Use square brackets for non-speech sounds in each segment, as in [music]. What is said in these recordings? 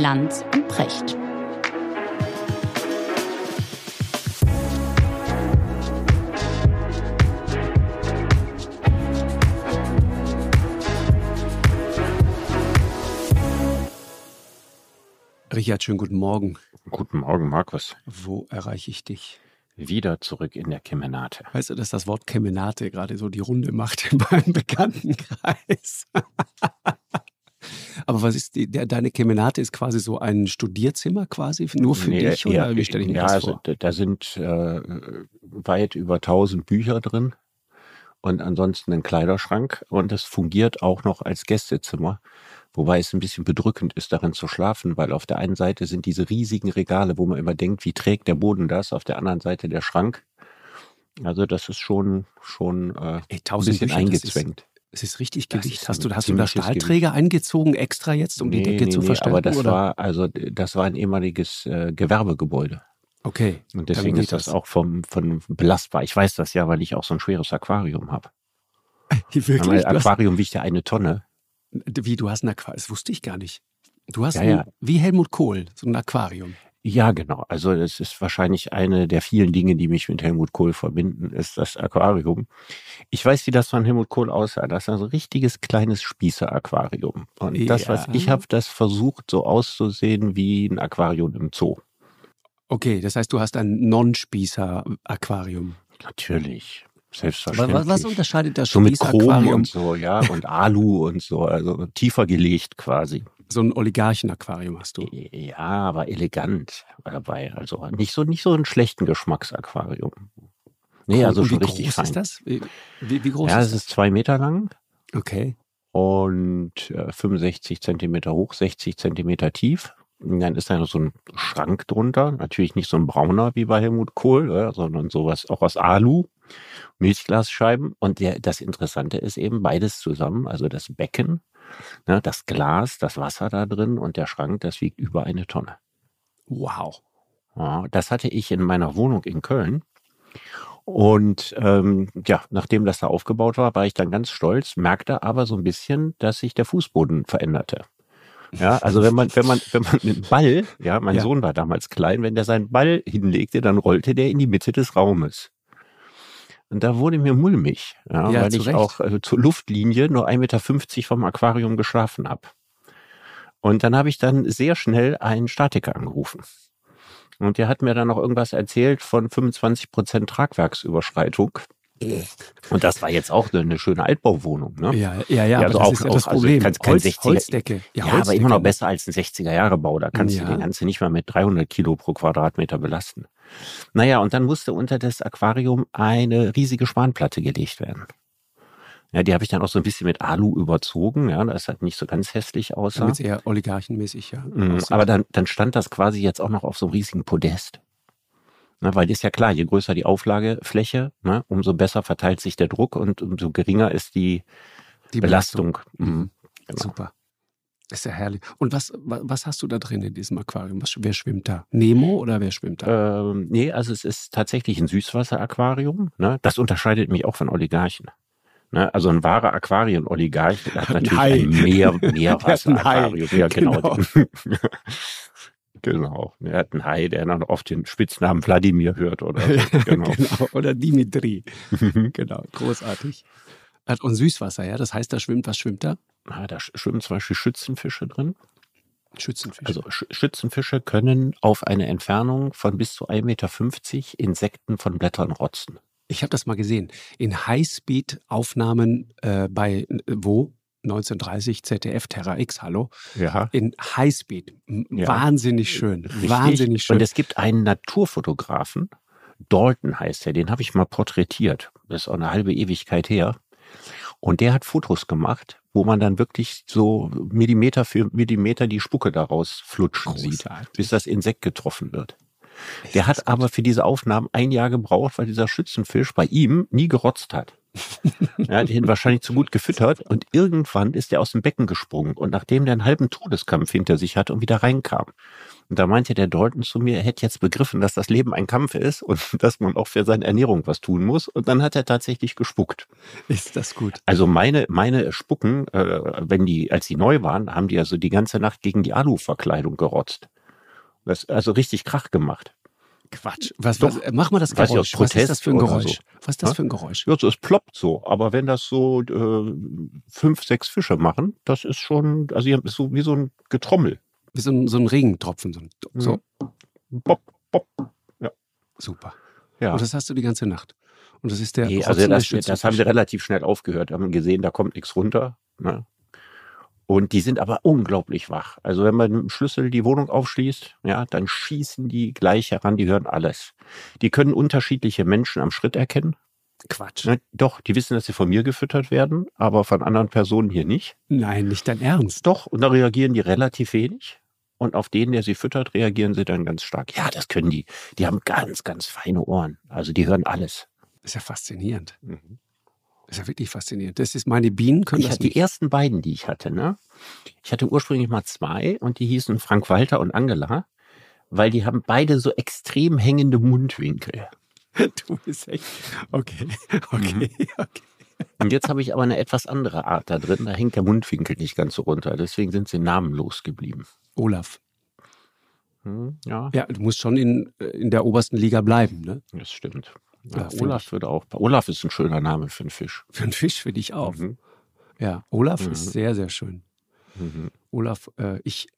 Lanz und Precht. Richard, schönen guten Morgen. Guten Morgen, Markus. Wo erreiche ich dich? Wieder zurück in der Kemenate. Weißt du, dass das Wort Kemenate gerade so die Runde macht [laughs] in meinem Bekanntenkreis? Aber was ist die, der, deine Kemenate ist quasi so ein Studierzimmer quasi nur für Nee, dich oder ja, wie stelle ich mir ja, das also, vor? da- Da sind äh, weit über 1000 Bücher drin und ansonsten ein Kleiderschrank und es fungiert auch noch als Gästezimmer. Wobei es ein bisschen bedrückend ist, darin zu schlafen, weil auf der einen Seite sind diese riesigen Regale, wo man immer denkt, wie trägt der Boden das, auf der anderen Seite der Schrank. Also das ist schon, schon äh, Ey, ein 1000 bisschen Bücher, das eingezwängt. Es ist richtig Das Gewicht. ist Hast ein du, hast du da Stahlträger eingezogen extra jetzt, um die Decke zu verstärken? aber das oder? war, also das war ein ehemaliges äh, Gewerbegebäude. okay. Und deswegen ist das, auch vom, von belastbar. Ich weiß das ja, weil ich auch so ein schweres Aquarium habe. [laughs] Wirklich? Mein hast, Aquarium wiegt ja eine Tonne. wie, du hast ein Aquarium? Das wusste ich gar nicht. Du hast Ja, ein, ja. wie Helmut Kohl, so ein Aquarium. Ja, genau. Also es ist wahrscheinlich eine der vielen Dinge, die mich mit Helmut Kohl verbinden, ist das Aquarium. Ich weiß, wie das von Helmut Kohl aussah. Das ist ein richtiges kleines Spießer-Aquarium. Und das, was Ja. ich habe, das versucht so auszusehen wie ein Aquarium im Zoo. Okay, das heißt, du hast ein Non-Spießer-Aquarium. Natürlich. Aber Selbstverständlich. was, was unterscheidet das so mit Chrom Spießer-Aquarium? und so, ja, und Alu und so, also tiefer gelegt quasi. So ein Oligarchen-Aquarium hast du. Ja, aber elegant dabei. Also nicht so, nicht so einen schlechten Geschmacksaquarium. Nee, also schon wie richtig groß fein. ist das? Wie, wie, groß Ja, ist es das? ist zwei Meter lang Okay. und äh, 65 Zentimeter hoch, 60 Zentimeter tief. Und dann ist da noch so ein Schrank drunter. Natürlich nicht so ein brauner wie bei Helmut Kohl, ja, sondern sowas auch aus Alu. Milchglasscheiben. Und der, das Interessante ist eben beides zusammen, also das Becken, ne, das Glas, das Wasser da drin und der Schrank, das wiegt über eine Tonne. Wow. Ja, das hatte ich in meiner Wohnung in Köln. Und ähm, ja, nachdem das da aufgebaut war, war ich dann ganz stolz, merkte aber so ein bisschen, dass sich der Fußboden veränderte. Ja, also wenn man, wenn man, wenn man einen Ball, ja, mein Ja. Sohn war damals klein, wenn der seinen Ball hinlegte, dann rollte der in die Mitte des Raumes. Und da wurde mir mulmig, ja, Ja, weil ich Recht. auch äh, zur Luftlinie nur 1,50 Meter vom Aquarium geschlafen habe. Und dann habe ich dann sehr schnell einen Statiker angerufen. Und der hat mir dann noch irgendwas erzählt von 25 Prozent Tragwerksüberschreitung. Und das war jetzt auch eine schöne Altbauwohnung, ne? Ja, ja, ja, aber also das auch- ist ja auch- das also Problem. kannst kein Holz, 60er Holzdecke. Ja, Holzdecke. aber immer noch besser als ein 60er-Jahre-Bau. Da kannst Ja. du den ganzen nicht mal mit 300 Kilo pro Quadratmeter belasten. Naja, und dann musste unter das Aquarium eine riesige Spanplatte gelegt werden. Ja, die habe ich dann auch so ein bisschen mit Alu überzogen, ja, das nicht so ganz hässlich aussah. Damit eher oligarchenmäßig, ja. Mhm. Aber dann, dann stand das quasi jetzt auch noch auf so einem riesigen Podest. Na, weil ist ja klar, je größer die Auflagefläche, ne, umso besser verteilt sich der Druck und umso geringer ist die, Die Belastung. Mhm. Genau. Super. Ist ja herrlich. Und was, wa- was hast du da drin in diesem Aquarium? Was, wer schwimmt da? Nemo oder wer schwimmt da? Ähm, nee, also es ist tatsächlich ein Süßwasseraquarium. Ne? Das unterscheidet mich auch von Oligarchen. Ne? Also ein wahrer Aquarien-Oligarch hat natürlich Hai. ein Meer. [laughs] Meerwasseraquarium. Ja, genau. Genau. [laughs] genau. Er hat einen Hai, der dann oft den Spitznamen Wladimir hört oder so. [laughs] Genau. genau. Oder Dimitri. genau. Großartig. Und Süßwasser, ja. Das heißt, da schwimmt, was schwimmt da? Ah, da sch- schwimmen zum Beispiel Schützenfische drin. Schützenfisch. Also Sch Schützenfische können auf eine Entfernung von bis zu 1,50 Meter Insekten von Blättern rotzen. Ich habe das mal gesehen. In Highspeed-Aufnahmen äh, bei äh, wo? 1930 ZDF Terra X, hallo. Ja. In Highspeed. Ja. Wahnsinnig schön. Richtig. Wahnsinnig schön. Und es gibt einen Naturfotografen, Dalton heißt er, den habe ich mal porträtiert. Das ist auch eine halbe Ewigkeit her. Und der hat Fotos gemacht, wo man dann wirklich so Millimeter für Millimeter die Spucke daraus flutschen sieht, Großartig. bis das Insekt getroffen wird. Der hat aber für diese Aufnahmen ein Jahr gebraucht, weil dieser Schützenfisch bei ihm nie gerotzt hat. Er hat ihn wahrscheinlich zu gut gefüttert und irgendwann ist er aus dem Becken gesprungen und nachdem der einen halben Todeskampf hinter sich hatte und wieder reinkam, Und da meinte der Dalton zu mir, er hätte jetzt begriffen, dass das Leben ein Kampf ist und [laughs] dass man auch für seine Ernährung was tun muss. Und dann hat er tatsächlich gespuckt. Ist das gut? Also meine, meine Spucken, äh, wenn die, als die neu waren, haben die also die ganze Nacht gegen die Aluverkleidung gerotzt. Das also richtig Krach gemacht. Quatsch. Was, was, mach mal das Weiß ich, Geräusch. Was ist das für ein Geräusch? so. Was ist das für ein Geräusch? Ja, so, es ploppt so. Aber wenn das so äh, fünf, sechs Fische machen, das ist schon, also ihr habt so wie so ein Getrommel. Wie so ein, so ein Regentropfen. So, ein, so. Pop, pop. super. Ja. Und das hast du die ganze Nacht. Und das ist der Nee, also das, das haben sie relativ schnell aufgehört. Haben gesehen, da kommt nichts runter. Ne? Und die sind aber unglaublich wach. Also wenn man mit dem Schlüssel die Wohnung aufschließt, ja, dann schießen die gleich heran, die hören alles. Die können unterschiedliche Menschen am Schritt erkennen. Quatsch. Ne? Doch, die wissen, dass sie von mir gefüttert werden, aber von anderen Personen hier nicht. Nein, nicht dein Ernst. Doch, und da reagieren die relativ wenig. Und auf den, der sie füttert, reagieren sie dann ganz stark. Ja, das können die. Die haben ganz, ganz feine Ohren. Also die hören alles. Das ist ja faszinierend. Das ist ja wirklich faszinierend. Das ist meine Bienen können Ich das hatte die nicht. ersten beiden, die ich hatte, ne? Ich hatte ursprünglich mal zwei und die hießen Frank Walter und Angela, weil die haben beide so extrem hängende Mundwinkel. [laughs] Du bist echt. Okay, okay, okay. Und jetzt habe ich aber eine etwas andere Art da drin. Da hängt der Mundwinkel nicht ganz so runter. Deswegen sind sie namenlos geblieben. Olaf. Hm, ja, Ja, du musst schon in, äh, in der obersten Liga bleiben, ne? das stimmt. Ja, Olaf ich. würde auch. Olaf ist ein schöner Name für einen Fisch. Für einen Fisch finde ich auch. Mhm. Ja, Olaf Mhm. ist sehr, sehr schön. Mhm. Olaf, äh, ich,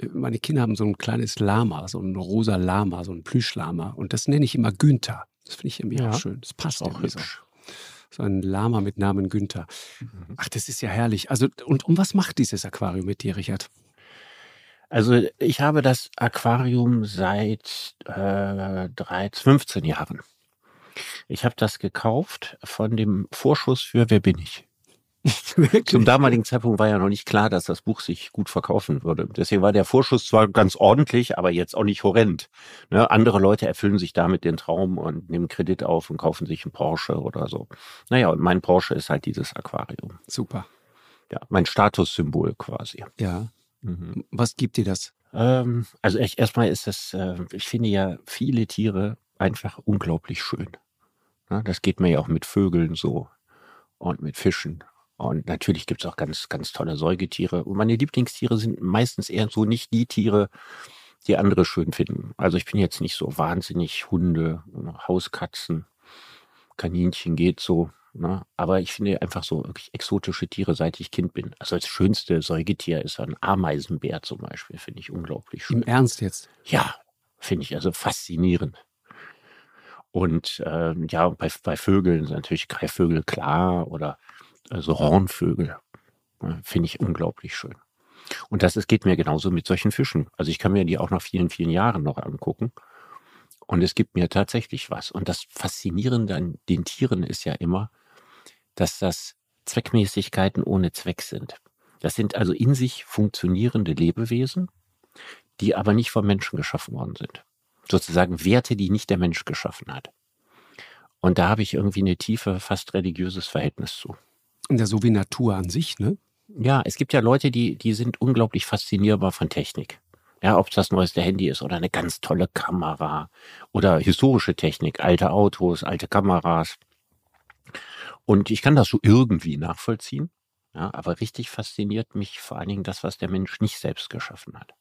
äh, meine Kinder haben so ein kleines Lama, so ein rosa Lama, so ein Plüschlama. Und das nenne ich immer Günther. Das finde ich irgendwie Ja. auch schön. Das passt Auch irgendwie so. hübsch. So ein Lama mit Namen Günther. Mhm. Ach, das ist ja herrlich. Also, und um was macht dieses Aquarium mit dir, Richard? Also ich habe das Aquarium seit äh, 13, 15 Jahren. Ich habe das gekauft von dem Vorschuss für Wer bin ich? [laughs] Zum damaligen Zeitpunkt war ja noch nicht klar, dass das Buch sich gut verkaufen würde. Deswegen war der Vorschuss zwar ganz ordentlich, aber jetzt auch nicht horrend. Ne? Andere Leute erfüllen sich damit den Traum und nehmen Kredit auf und kaufen sich einen Porsche oder so. Naja, und mein Porsche ist halt dieses Aquarium. Super. Ja, mein Statussymbol quasi. Ja. Mhm. Was gibt dir das? Ähm, also erstmal ist es, äh, ich finde ja viele Tiere einfach unglaublich schön. Ja, das geht mir ja auch mit Vögeln so und mit Fischen. Und natürlich gibt's auch ganz, ganz tolle Säugetiere. Und meine Lieblingstiere sind meistens eher so nicht die Tiere, die andere schön finden. Also ich bin jetzt nicht so wahnsinnig Hunde, Hauskatzen, Kaninchen geht so. Ne? Aber ich finde einfach so wirklich exotische Tiere, seit ich Kind bin. Also das schönste Säugetier ist ein Ameisenbär zum Beispiel, finde ich unglaublich schön. Im Ernst jetzt? Ja, finde ich also faszinierend. Und ähm, ja, bei, bei Vögeln sind natürlich Greifvögel klar oder also Hornvögel. Ja, finde ich unglaublich schön. Und das ist, geht mir genauso mit solchen Fischen. Also ich kann mir die auch nach vielen, vielen Jahren noch angucken. Und es gibt mir tatsächlich was. Und das Faszinierende an den Tieren ist ja immer, dass das Zweckmäßigkeiten ohne Zweck sind. Das sind also in sich funktionierende Lebewesen, die aber nicht vom Menschen geschaffen worden sind. Sozusagen Werte, die nicht der Mensch geschaffen hat. Und da habe ich irgendwie eine tiefe, fast religiöses Verhältnis zu. Ja, so wie Natur an sich, ne? Ja, es gibt ja Leute, die, die sind unglaublich faszinierbar von Technik. Ja, ob es das neueste Handy ist oder eine ganz tolle Kamera oder historische Technik, alte Autos, alte Kameras. Und ich kann das so irgendwie nachvollziehen. Ja, aber richtig fasziniert mich vor allen Dingen das, was der Mensch nicht selbst geschaffen hat.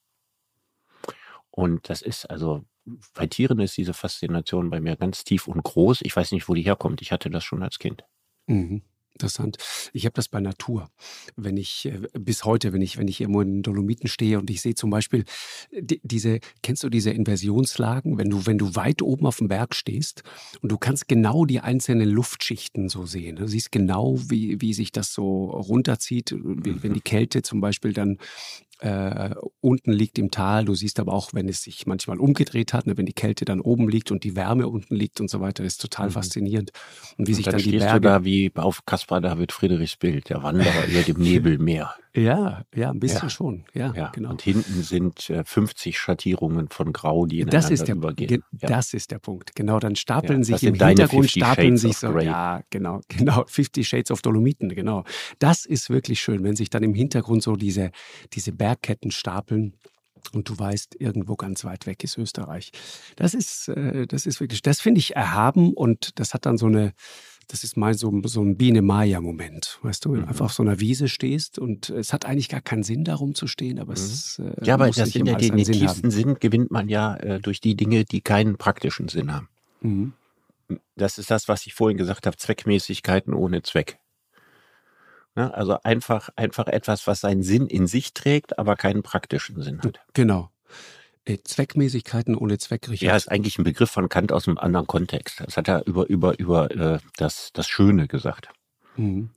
Und das ist also, bei Tieren ist diese Faszination bei mir ganz tief und groß. Ich weiß nicht, wo die herkommt. Ich hatte das schon als Kind. Mhm. Interessant. Ich habe das bei Natur. Wenn ich äh, bis heute, wenn ich wenn ich irgendwo in den Dolomiten stehe und ich sehe zum Beispiel die, diese, kennst du diese Inversionslagen, wenn du wenn du weit oben auf dem Berg stehst und du kannst genau die einzelnen Luftschichten so sehen. Du siehst genau, wie wie sich das so runterzieht, wie, wenn die Kälte zum Beispiel dann äh, unten liegt im Tal. Du siehst aber auch, wenn es sich manchmal umgedreht hat, ne, wenn die Kälte dann oben liegt und die Wärme unten liegt und so weiter, das ist total Mhm. faszinierend. Und wie Und sich dann dann die Berge du da wie auf Caspar David Friedrichs Bild, der Wanderer über dem [laughs] Nebelmeer. Ja, ja, ein bisschen Ja. schon. Ja, Ja, genau. Und hinten sind äh, 50 Schattierungen von Grau, die Das ineinander ist, der, übergehen. ge- ja. das ist der Punkt. Genau, dann stapeln sich das im Hintergrund 50 stapeln Shades sich so. Grey. Ja, genau, [laughs] genau. Fifty Shades of Dolomiten, genau. Das ist wirklich schön, wenn sich dann im Hintergrund so diese, diese Bergketten stapeln. und du weißt, irgendwo ganz weit weg ist Österreich. Das ist, äh, das ist wirklich, das finde ich erhaben und das hat dann so eine, das ist mal so, so ein Biene-Maja-Moment, weißt du, wenn du einfach auf so einer Wiese stehst und es hat eigentlich gar keinen Sinn, darum zu stehen, aber es äh, Ja, aber das sind ja den, den tiefsten Sinn gewinnt man ja äh, durch die Dinge, die keinen praktischen Sinn haben. Mhm. Das ist das, was ich vorhin gesagt habe, Zweckmäßigkeiten ohne Zweck. Ne, also einfach, einfach etwas, was seinen Sinn in sich trägt, aber keinen praktischen Sinn hat. Genau. Äh, Zweckmäßigkeiten ohne Zweck, Richard. Ja, ist eigentlich ein Begriff von Kant aus einem anderen Kontext. Das hat er über, über, über äh, das, das Schöne gesagt. Mhm.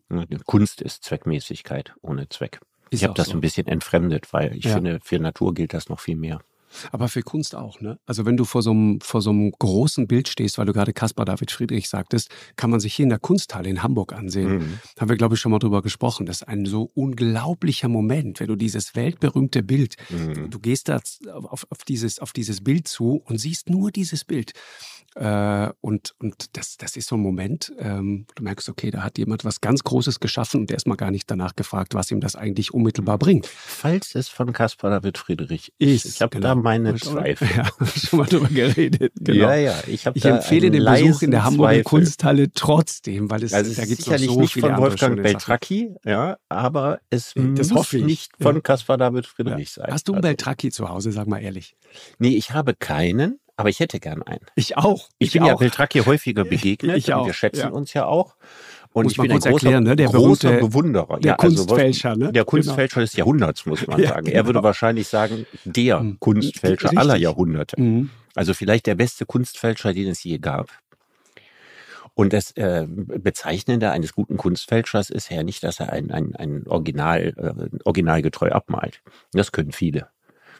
Kunst ist Zweckmäßigkeit ohne Zweck. Ist ich habe das so. ein bisschen entfremdet, weil ich ja. finde, für Natur gilt das noch viel mehr. Aber für Kunst auch, ne? Also wenn du vor so einem, vor so einem großen Bild stehst, weil du gerade Caspar David Friedrich sagtest, kann man sich hier in der Kunsthalle in Hamburg ansehen. Mhm. Haben wir, glaube ich, schon mal drüber gesprochen. Das ist ein so unglaublicher Moment, wenn du dieses weltberühmte Bild, mhm. du gehst da auf, auf, dieses, auf dieses Bild zu und siehst nur dieses Bild. Äh, und und das, das ist so ein Moment, ähm, du merkst, okay, da hat jemand was ganz Großes geschaffen und der ist mal gar nicht danach gefragt, was ihm das eigentlich unmittelbar bringt. Falls es von Caspar David Friedrich ist. Ich habe genau. da meine Zweifel. Ja, [laughs] schon mal drüber geredet. [laughs] Genau. Ja, ja. Ich, ich empfehle den Besuch in der Hamburger Zweifel. Kunsthalle trotzdem, weil es also da gibt es sicherlich so nicht von Wolfgang Beltracchi, ja, aber es das muss nicht von Caspar David Friedrich sein. Hast du einen also. Beltracchi zu Hause, sag mal ehrlich? Nee, ich habe keinen. Aber ich hätte gern einen. Ich auch. Ich, ich bin auch. ja Beltracchi häufiger [laughs] begegnet. Ich auch. Wir schätzen ja. uns ja auch. Und muss ich bin ein großer, erklären, ne? der großer Bewunderer. Der ja, Kunstfälscher, also, ne? Der Kunstfälscher genau. des Jahrhunderts, muss man [laughs] ja, sagen. Genau. Er würde wahrscheinlich sagen, der mhm. Kunstfälscher Richtig. aller Jahrhunderte. Mhm. Also vielleicht der beste Kunstfälscher, den es je gab. Und das äh, Bezeichnende eines guten Kunstfälschers ist ja nicht, dass er ein, ein, ein Original, äh, originalgetreu abmalt. Das können viele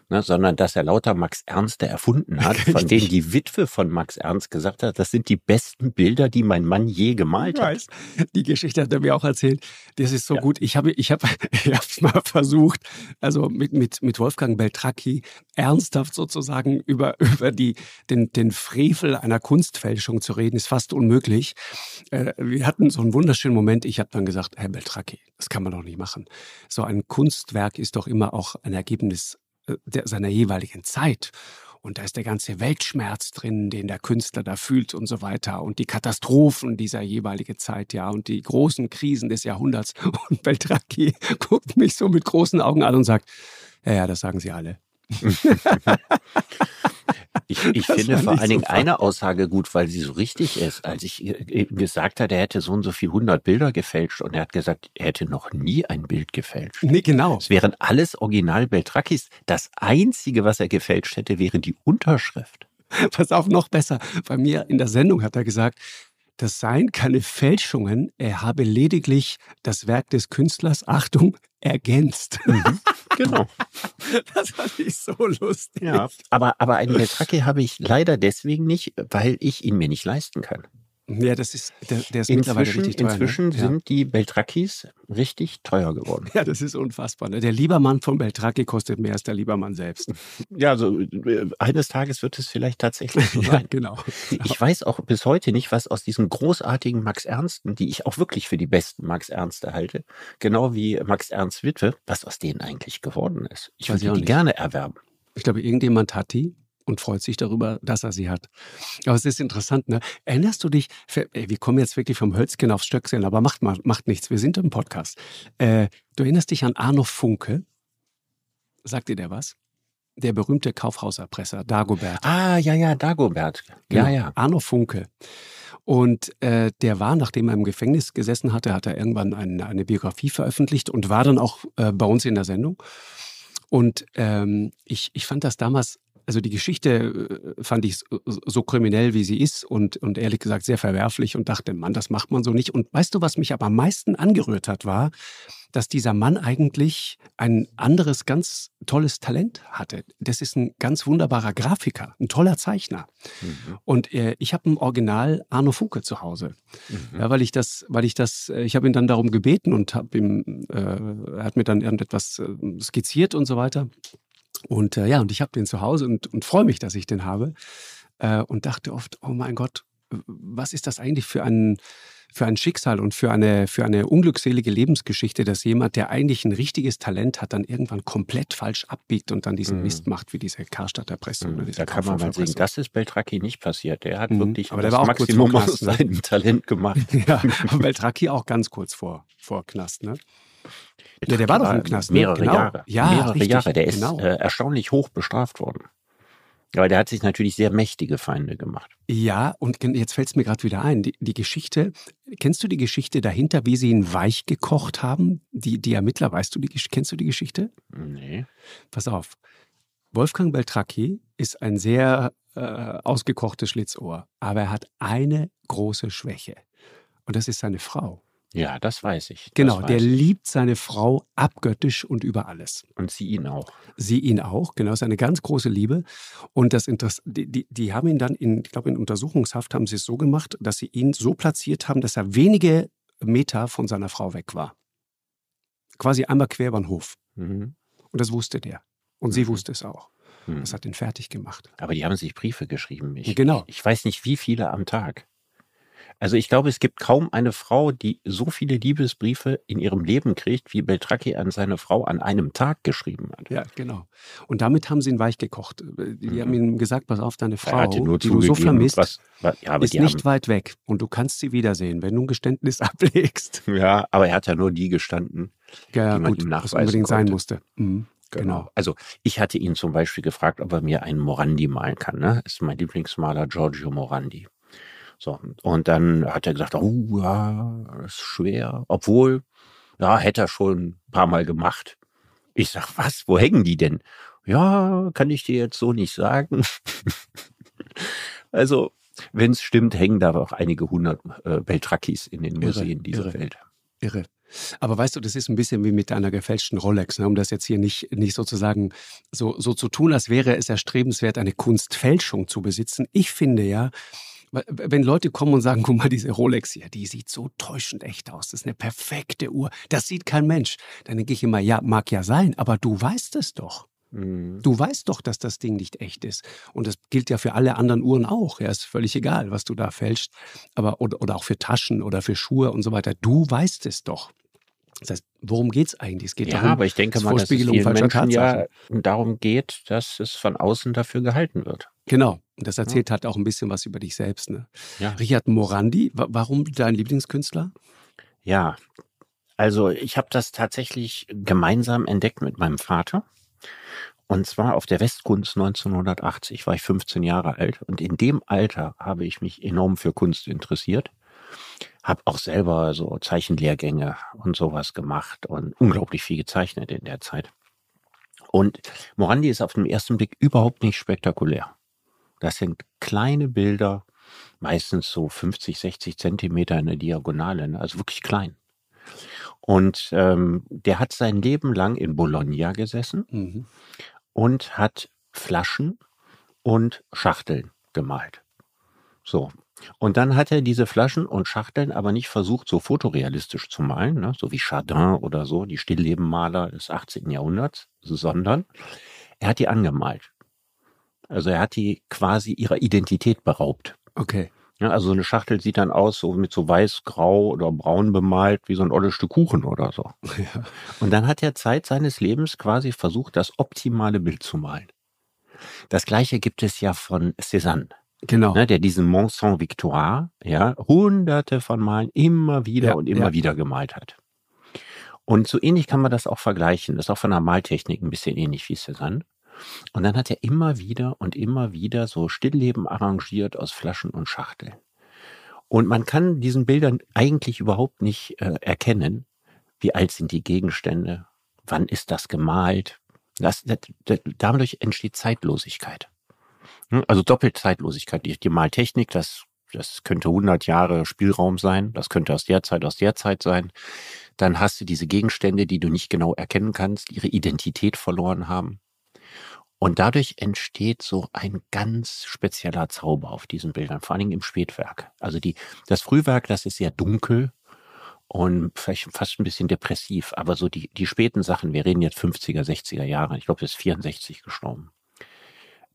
ne, sondern dass er lauter Max Ernste erfunden hat, [laughs] von denen die Witwe von Max Ernst gesagt hat, das sind die besten Bilder, die mein Mann je gemalt hat. Die Geschichte hat er mir auch erzählt. Das ist so ja. gut. Ich habe ich hab, [laughs] ich hab's mal versucht, also mit, mit, mit Wolfgang Beltracchi ernsthaft sozusagen über, [laughs] über die, den, den Frevel einer Kunstfälschung zu reden, ist fast unmöglich. Äh, wir hatten so einen wunderschönen Moment. Ich habe dann gesagt, Herr Beltracchi, das kann man doch nicht machen. So ein Kunstwerk ist doch immer auch ein Ergebnis der, seiner jeweiligen Zeit. Und da ist der ganze Weltschmerz drin, den der Künstler da fühlt und so weiter. Und die Katastrophen dieser jeweiligen Zeit, ja. Und die großen Krisen des Jahrhunderts. [laughs] Und Beltracchi [laughs] guckt mich so mit großen Augen an und sagt, ja, ja, das sagen sie alle. [laughs] Ich, ich finde vor allen Dingen so eine Aussage gut, weil sie so richtig ist. Als ich gesagt hatte, er hätte so und so viel 100 Bilder gefälscht und er hat gesagt, er hätte noch nie ein Bild gefälscht. Nee, genau. Es wären alles Original Beltrakis. Das Einzige, was er gefälscht hätte, wäre die Unterschrift. Pass auf, noch besser. Bei mir in der Sendung hat er gesagt, das seien keine Fälschungen, er habe lediglich das Werk des Künstlers, Achtung, ergänzt. Mhm. Genau. [laughs] Das fand ich so lustig. Ja, aber, aber einen Beltracchi habe ich leider deswegen nicht, weil ich ihn mir nicht leisten kann. Ja, das ist, der, der ist inzwischen, mittlerweile richtig teuer. Ne? Inzwischen ne? sind die Beltrakis richtig teuer geworden. [laughs] Ja, das ist unfassbar. Ne? Der Liebermann von Beltracchi kostet mehr als der Liebermann selbst. [laughs] Ja, also eines Tages wird es vielleicht tatsächlich so [laughs] sein. ja, genau. Ich weiß auch bis heute nicht, was aus diesen großartigen Max Ernsten, die ich auch wirklich für die besten Max Ernste halte, genau wie Max Ernst Witwe, was aus denen eigentlich geworden ist. Ich würde die nicht. gerne erwerben. Ich glaube, irgendjemand hat die und freut sich darüber, dass er sie hat. Aber es ist interessant, ne? Erinnerst du dich, ey, wir kommen jetzt wirklich vom Hölzchen aufs Stöckchen, aber macht, macht nichts, wir sind im Podcast. Äh, du erinnerst dich an Arno Funke? Sagt dir der was? Der berühmte Kaufhauserpresser, Dagobert. Ah, ja, ja, Dagobert. Ja, genau. ja. Arno Funke. Und äh, der war, nachdem er im Gefängnis gesessen hatte, hat er irgendwann eine, eine Biografie veröffentlicht und war dann auch äh, bei uns in der Sendung. Und ähm, ich, ich fand das damals also die Geschichte äh, fand ich so kriminell, wie sie ist und, und ehrlich gesagt sehr verwerflich und dachte, Mann, das macht man so nicht. Und weißt du, was mich aber am meisten angerührt hat, war, dass dieser Mann eigentlich ein anderes, ganz tolles Talent hatte. Das ist ein ganz wunderbarer Grafiker, ein toller Zeichner. Mhm. Und äh, ich habe ein Original Arno Funke zu Hause, mhm. ja, weil ich das, weil ich das, äh, ich habe ihn dann darum gebeten und habe ihm, äh, er hat mir dann irgendetwas äh, skizziert und so weiter. Und äh, ja, und ich habe den zu Hause und, und freue mich, dass ich den habe. Äh, und dachte oft, oh mein Gott, was ist das eigentlich für ein, für ein Schicksal und für eine, für eine unglückselige Lebensgeschichte, dass jemand, der eigentlich ein richtiges Talent hat, dann irgendwann komplett falsch abbiegt und dann diesen mhm. Mist macht, wie diese Karstadter Presse. Mhm. Da kann man mal sehen, das ist Beltracchi nicht passiert. Der hat mhm. wirklich Aber das der war auch Maximum aus ne? seinem Talent gemacht. [laughs] ja, aber Beltracchi auch ganz kurz vor, vor Knast, ne? Ja, der war doch im Knast. Ne? Mehrere genau. Jahre. Ja, mehrere richtig, Jahre. Der genau. ist äh, erstaunlich hoch bestraft worden. Aber der hat sich natürlich sehr mächtige Feinde gemacht. Ja, und jetzt fällt es mir gerade wieder ein. Die, die, Geschichte, kennst du die Geschichte dahinter, wie sie ihn weich gekocht haben? Die, die Ermittler, weißt du, die, kennst du die Geschichte? Nee. Pass auf. Wolfgang Beltracchi ist ein sehr äh, ausgekochtes Schlitzohr, aber er hat eine große Schwäche. Und das ist seine Frau. Ja, das weiß ich. Das genau, weiß der ich. liebt seine Frau abgöttisch und über alles. Und sie ihn auch. Sie ihn auch, genau, ist eine ganz große Liebe. Und das Interess die, die, die haben ihn dann in, ich glaube, in Untersuchungshaft haben sie es so gemacht, dass sie ihn so platziert haben, dass er wenige Meter von seiner Frau weg war. Quasi einmal quer über den Hof. Mhm. Und das wusste der. Und mhm. sie wusste es auch. Mhm. Das hat ihn fertig gemacht. Aber die haben sich Briefe geschrieben. Ich, genau. Ich weiß nicht, wie viele am Tag. Also ich glaube, es gibt kaum eine Frau, die so viele Liebesbriefe in ihrem Leben kriegt, wie Beltracchi an seine Frau an einem Tag geschrieben hat. Ja, genau. Und damit haben sie ihn weich gekocht. Die mhm. haben ihm gesagt, pass auf, deine Frau, die du so vermisst, was, was, ja, ist nicht haben, weit weg und du kannst sie wiedersehen, wenn du ein Geständnis [laughs] ablegst. Ja, aber er hat ja nur die gestanden, ja, die man gut, ihm nachweisen unbedingt konnte. sein musste. Mhm. Genau. genau. Also ich hatte ihn zum Beispiel gefragt, ob er mir einen Morandi malen kann. Ne? Das ist mein Lieblingsmaler Giorgio Morandi. So, und dann hat er gesagt, oh ja, das ist schwer. Obwohl, ja, hätte er schon ein paar Mal gemacht. Ich sag, was, wo hängen die denn? Ja, kann ich dir jetzt so nicht sagen. [laughs] also, wenn es stimmt, hängen da auch einige hundert äh, Beltrakis in den Museen irre, dieser irre, Welt. Irre. Aber weißt du, das ist ein bisschen wie mit einer gefälschten Rolex, ne? um das jetzt hier nicht, nicht sozusagen so, so zu tun, als wäre es erstrebenswert, eine Kunstfälschung zu besitzen. Ich finde ja, wenn Leute kommen und sagen, guck mal, diese Rolex hier, die sieht so täuschend echt aus. Das ist eine perfekte Uhr. Das sieht kein Mensch. Dann denke ich immer, ja, mag ja sein, aber du weißt es doch. Mhm. Du weißt doch, dass das Ding nicht echt ist. Und das gilt ja für alle anderen Uhren auch. Ja, ist völlig egal, was du da fälschst. Aber, oder, oder auch für Taschen oder für Schuhe und so weiter. Du weißt es doch. Das heißt, worum geht es eigentlich? Es geht ja, darum, aber ich denke mal, dass es vielen Menschen ja darum geht, dass es von außen dafür gehalten wird. Genau. Und das erzählt ja. halt auch ein bisschen was über dich selbst. Ne? Ja. Richard Morandi, warum dein Lieblingskünstler? Ja, also ich habe das tatsächlich gemeinsam entdeckt mit meinem Vater. Und zwar auf der Westkunst 1980 war ich 15 Jahre alt. Und in dem Alter habe ich mich enorm für Kunst interessiert. Habe auch selber so Zeichenlehrgänge und sowas gemacht und unglaublich viel gezeichnet in der Zeit. Und Morandi ist auf den ersten Blick überhaupt nicht spektakulär. Das sind kleine Bilder, meistens so 50, 60 Zentimeter in der Diagonale, ne? also wirklich klein. Und ähm, der hat sein Leben lang in Bologna gesessen mhm. und hat Flaschen und Schachteln gemalt. So. Und dann hat er diese Flaschen und Schachteln aber nicht versucht, so fotorealistisch zu malen, ne? so wie Chardin oder so, die Stilllebenmaler des 18. Jahrhunderts, sondern er hat die angemalt. Also er hat die quasi ihrer Identität beraubt. Okay. Ja, also so eine Schachtel sieht dann aus, so mit so weiß, grau oder braun bemalt, wie so ein olles Stück Kuchen oder so. [laughs] Ja. Und dann hat er Zeit seines Lebens quasi versucht, das optimale Bild zu malen. Das gleiche gibt es ja von Cézanne. Genau. Ne, der diesen Mont Saint-Victoire, ja, hunderte von Malen immer wieder ja, und immer ja. wieder gemalt hat. Und so ähnlich kann man das auch vergleichen. Das ist auch von der Maltechnik ein bisschen ähnlich wie Cézanne. Und dann hat er immer wieder und immer wieder so Stillleben arrangiert aus Flaschen und Schachteln. Und man kann diesen Bildern eigentlich überhaupt nicht äh, erkennen, wie alt sind die Gegenstände, wann ist das gemalt. Das, das, das, dadurch entsteht Zeitlosigkeit. Hm, also Doppelzeitlosigkeit. Die, die Maltechnik, das, das könnte 100 Jahre Spielraum sein, das könnte aus der Zeit, aus der Zeit sein. Dann hast du diese Gegenstände, die du nicht genau erkennen kannst, ihre Identität verloren haben. Und dadurch entsteht so ein ganz spezieller Zauber auf diesen Bildern, vor allen Dingen im Spätwerk. Also die, das Frühwerk, das ist sehr dunkel und vielleicht fast ein bisschen depressiv, aber so die, die späten Sachen, wir reden jetzt 50er, 60er Jahre, ich glaube, er ist 64 gestorben,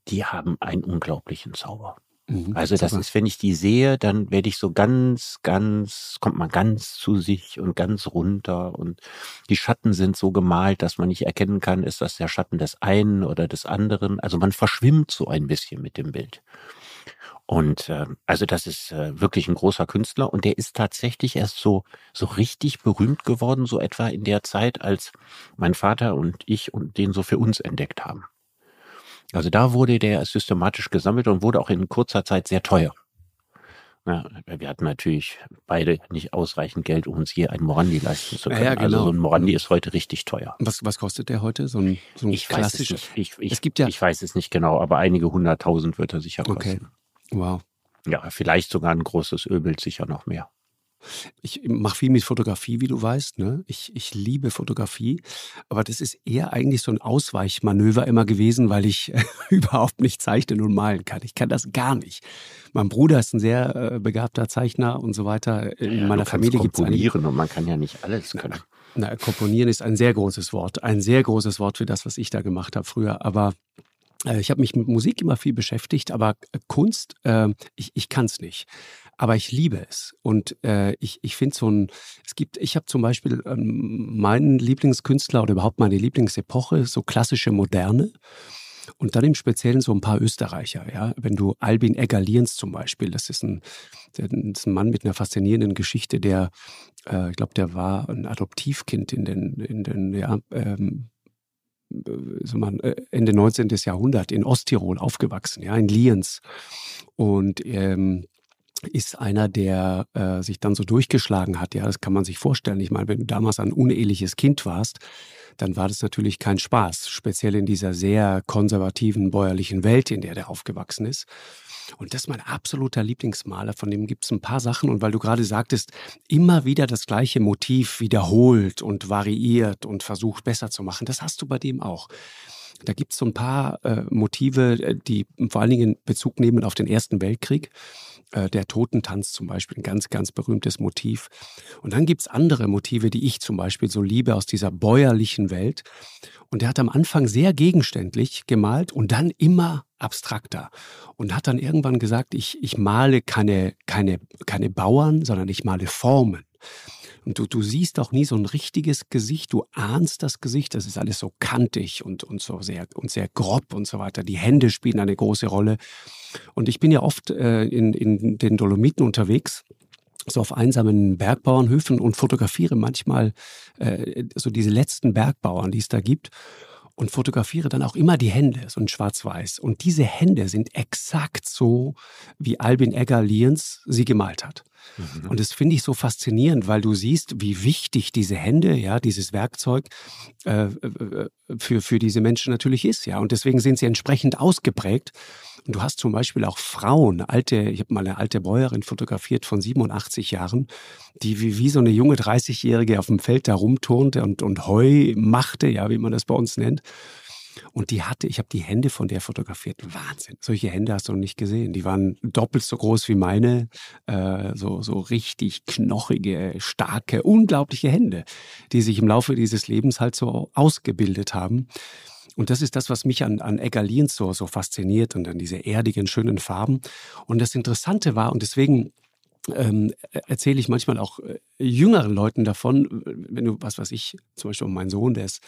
die haben einen unglaublichen Zauber. Mhm, also das ist, wenn ich die sehe, dann werde ich so ganz, ganz, kommt man ganz zu sich und ganz runter und die Schatten sind so gemalt, dass man nicht erkennen kann, ist das der Schatten des einen oder des anderen. Also man verschwimmt so ein bisschen mit dem Bild. Und äh, also das ist äh, wirklich ein großer Künstler und der ist tatsächlich erst so so richtig berühmt geworden, so etwa in der Zeit, als mein Vater und ich und den so für uns entdeckt haben. Also da wurde der systematisch gesammelt und wurde auch in kurzer Zeit sehr teuer. Ja, wir hatten natürlich beide nicht ausreichend Geld, um uns hier ein Morandi leisten zu können. Ja, genau. Also so ein Morandi ist heute richtig teuer. Was, was kostet der heute? So ein, so ein ich klassischer? Weiß es, nicht. Ich, ich, es gibt ja ich weiß es nicht genau, aber einige hunderttausend wird er sicher kosten. Okay. Wow. Ja, vielleicht sogar ein großes Ölbild sicher noch mehr. Ich mache viel mit Fotografie, wie du weißt. Ne? Ich, ich liebe Fotografie, aber das ist eher eigentlich so ein Ausweichmanöver immer gewesen, weil ich [laughs] überhaupt nicht zeichnen und malen kann. Ich kann das gar nicht. Mein Bruder ist ein sehr äh, begabter Zeichner und so weiter. In ja, meiner Familie gibt es komponieren und man kann ja nicht alles können. Na, na, komponieren ist ein sehr großes Wort, ein sehr großes Wort für das, was ich da gemacht habe früher. Aber äh, ich habe mich mit Musik immer viel beschäftigt, aber Kunst, äh, ich, ich kann es nicht. Aber ich liebe es. Und äh, ich, ich finde so ein, es gibt, ich habe zum Beispiel ähm, meinen Lieblingskünstler oder überhaupt meine Lieblingsepoche, so klassische Moderne. Und dann im Speziellen so ein paar Österreicher, ja. Wenn du Albin Egger-Lienz zum Beispiel, das ist ein, das ist ein Mann mit einer faszinierenden Geschichte, der, äh, ich glaube, der war ein Adoptivkind in den, in den, ja, ähm, man, äh, Ende 19. Jahrhundert in Osttirol aufgewachsen, ja, in Lienz. Und ähm, ist einer, der äh, sich dann so durchgeschlagen hat. Ja, das kann man sich vorstellen. Ich meine, wenn du damals ein uneheliches Kind warst, dann war das natürlich kein Spaß, speziell in dieser sehr konservativen bäuerlichen Welt, in der der aufgewachsen ist. Und das ist mein absoluter Lieblingsmaler. Von dem gibt es ein paar Sachen. Und weil du gerade sagtest, immer wieder das gleiche Motiv wiederholt und variiert und versucht besser zu machen, das hast du bei dem auch. Da gibt es so ein paar äh, Motive, äh, die vor allen Dingen Bezug nehmen auf den Ersten Weltkrieg. Äh, der Totentanz zum Beispiel, ein ganz, ganz berühmtes Motiv. Und dann gibt es andere Motive, die ich zum Beispiel so liebe aus dieser bäuerlichen Welt. Und er hat am Anfang sehr gegenständlich gemalt und dann immer abstrakter. Und hat dann irgendwann gesagt, ich, ich male keine, keine, keine Bauern, sondern ich male Formen. Und du, du siehst auch nie so ein richtiges Gesicht, du ahnst das Gesicht, das ist alles so kantig und, und so sehr, und sehr grob und so weiter. Die Hände spielen eine große Rolle. Und ich bin ja oft äh, in, in den Dolomiten unterwegs so auf einsamen Bergbauernhöfen und fotografiere manchmal äh, so diese letzten Bergbauern, die es da gibt und fotografiere dann auch immer die Hände, so in Schwarz-Weiß. Und diese Hände sind exakt so, wie Albin Egger-Lienz sie gemalt hat. Mhm. Und das finde ich so faszinierend, weil du siehst, wie wichtig diese Hände, ja, dieses Werkzeug äh, äh für, für diese Menschen natürlich ist, ja. Und deswegen sind sie entsprechend ausgeprägt. Und du hast zum Beispiel auch Frauen, alte, ich habe mal eine alte Bäuerin fotografiert von 87 Jahren, die wie, wie so eine junge 30-Jährige auf dem Feld da rumturnte und, und Heu machte, ja, wie man das bei uns nennt. Und die hatte, ich habe die Hände von der fotografiert. Wahnsinn. Solche Hände hast du noch nicht gesehen. Die waren doppelt so groß wie meine. Äh, so, so richtig knochige, starke, unglaubliche Hände, die sich im Laufe dieses Lebens halt so ausgebildet haben. Und das ist das, was mich an, an Eggerlins so, so fasziniert und an diese erdigen, schönen Farben. Und das Interessante war, und deswegen ähm, erzähle ich manchmal auch äh, jüngeren Leuten davon, wenn du, was weiß ich, zum Beispiel mein Sohn, der ist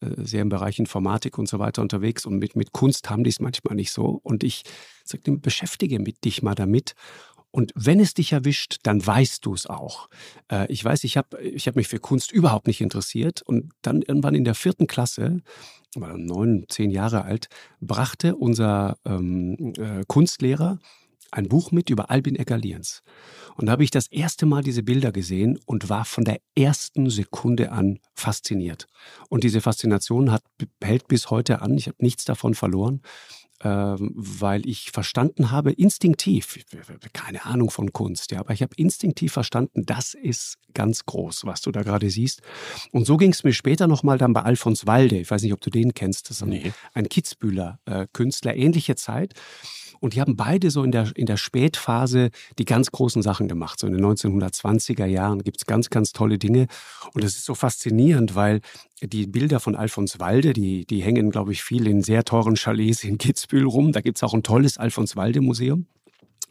äh, sehr im Bereich Informatik und so weiter unterwegs und mit, mit Kunst haben die es manchmal nicht so. Und ich sage dem, beschäftige mit dich mal damit. Und wenn es dich erwischt, dann weißt du es auch. Äh, ich weiß, ich habe ich hab mich für Kunst überhaupt nicht interessiert. Und dann irgendwann in der vierten Klasse, war neun, zehn Jahre alt, brachte unser ähm, äh, Kunstlehrer ein Buch mit über Albin Egger-Lienz. Und da habe ich das erste Mal diese Bilder gesehen und war von der ersten Sekunde an fasziniert. Und diese Faszination hat, hält bis heute an. Ich habe nichts davon verloren, ähm, weil ich verstanden habe, instinktiv, keine Ahnung von Kunst, ja, aber ich habe instinktiv verstanden, das ist ganz groß, was du da gerade siehst. Und so ging es mir später nochmal dann bei Alfons Walde. Ich weiß nicht, ob du den kennst. Das ist ein, nee. ein Kitzbühler äh, Künstler, ähnliche Zeit. Und die haben beide so in der, in der Spätphase die ganz großen Sachen gemacht. So in den 1920er Jahren gibt es ganz, ganz tolle Dinge. Und das ist so faszinierend, weil die Bilder von Alfons Walde, die, die hängen, glaube ich, viel in sehr teuren Chalets in Kitzbühel rum. Da gibt es auch ein tolles Alfons Walde Museum.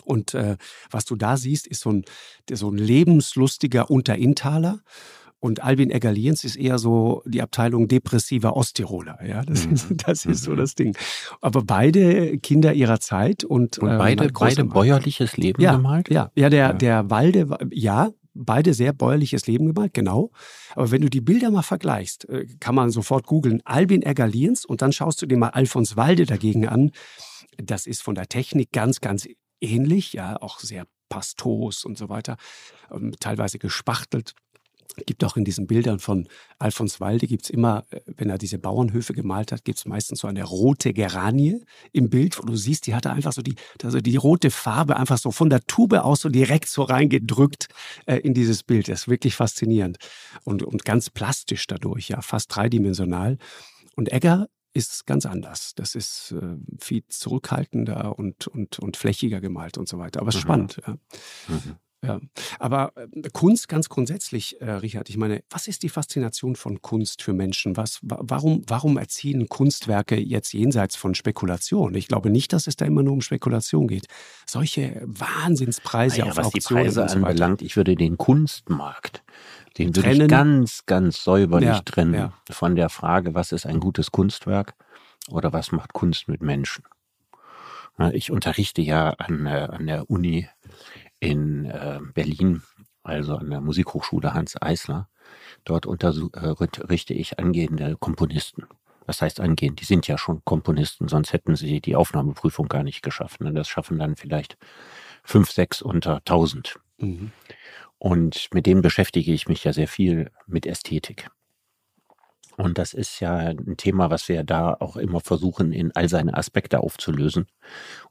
Und äh, was du da siehst, ist so ein, so ein lebenslustiger Unterinntaler. Und Albin Eggerliens ist eher so die Abteilung depressiver Osttiroler. Ja, das, mhm. ist, das ist so mhm. das Ding. Aber beide Kinder ihrer Zeit und, und beide, äh, beide bäuerliches Leben ja, gemalt? Ja, ja, der, ja. der Walde, ja, beide sehr bäuerliches Leben gemalt, genau. Aber wenn du die Bilder mal vergleichst, äh, kann man sofort googeln, Albin Eggerliens und dann schaust du dir mal Alfons Walde dagegen an. Das ist von der Technik ganz, ganz ähnlich, ja, auch sehr pastos und so weiter, ähm, teilweise gespachtelt gibt auch in diesen Bildern von Alfons Walde, gibt es immer, äh, wenn er diese Bauernhöfe gemalt hat, gibt es meistens so eine rote Geranie im Bild, wo du siehst, die hatte einfach so die, also die rote Farbe einfach so von der Tube aus so direkt so reingedrückt äh, in dieses Bild. Das ist wirklich faszinierend und, und ganz plastisch dadurch, ja, fast dreidimensional. Und Egger ist ganz anders. Das ist äh, viel zurückhaltender und, und, und flächiger gemalt und so weiter. Aber es ist mhm. spannend. Ja. Mhm. Ja, aber äh, Kunst ganz grundsätzlich, äh, Richard, ich meine, was ist die Faszination von Kunst für Menschen? Was, warum, warum erzielen Kunstwerke jetzt jenseits von Spekulation? Ich glaube nicht, dass es da immer nur um Spekulation geht. Solche Wahnsinnspreise naja, auf was Auktionen die Preise so anbelangt, ich würde den Kunstmarkt, den trennen. würde ich ganz, ganz säuberlich ja, trennen ja. von der Frage, was ist ein gutes Kunstwerk oder was macht Kunst mit Menschen? Ich unterrichte ja an, an der Uni in äh, Berlin, also an der Musikhochschule Hans Eisler. Dort unterrichte äh, ich angehende Komponisten. Das heißt angehend, die sind ja schon Komponisten, sonst hätten sie die Aufnahmeprüfung gar nicht geschafft. Und das schaffen dann vielleicht fünf, sechs unter tausend. Mhm. Und mit denen beschäftige ich mich ja sehr viel mit Ästhetik. Und das ist ja ein Thema, was wir da auch immer versuchen, in all seine Aspekte aufzulösen.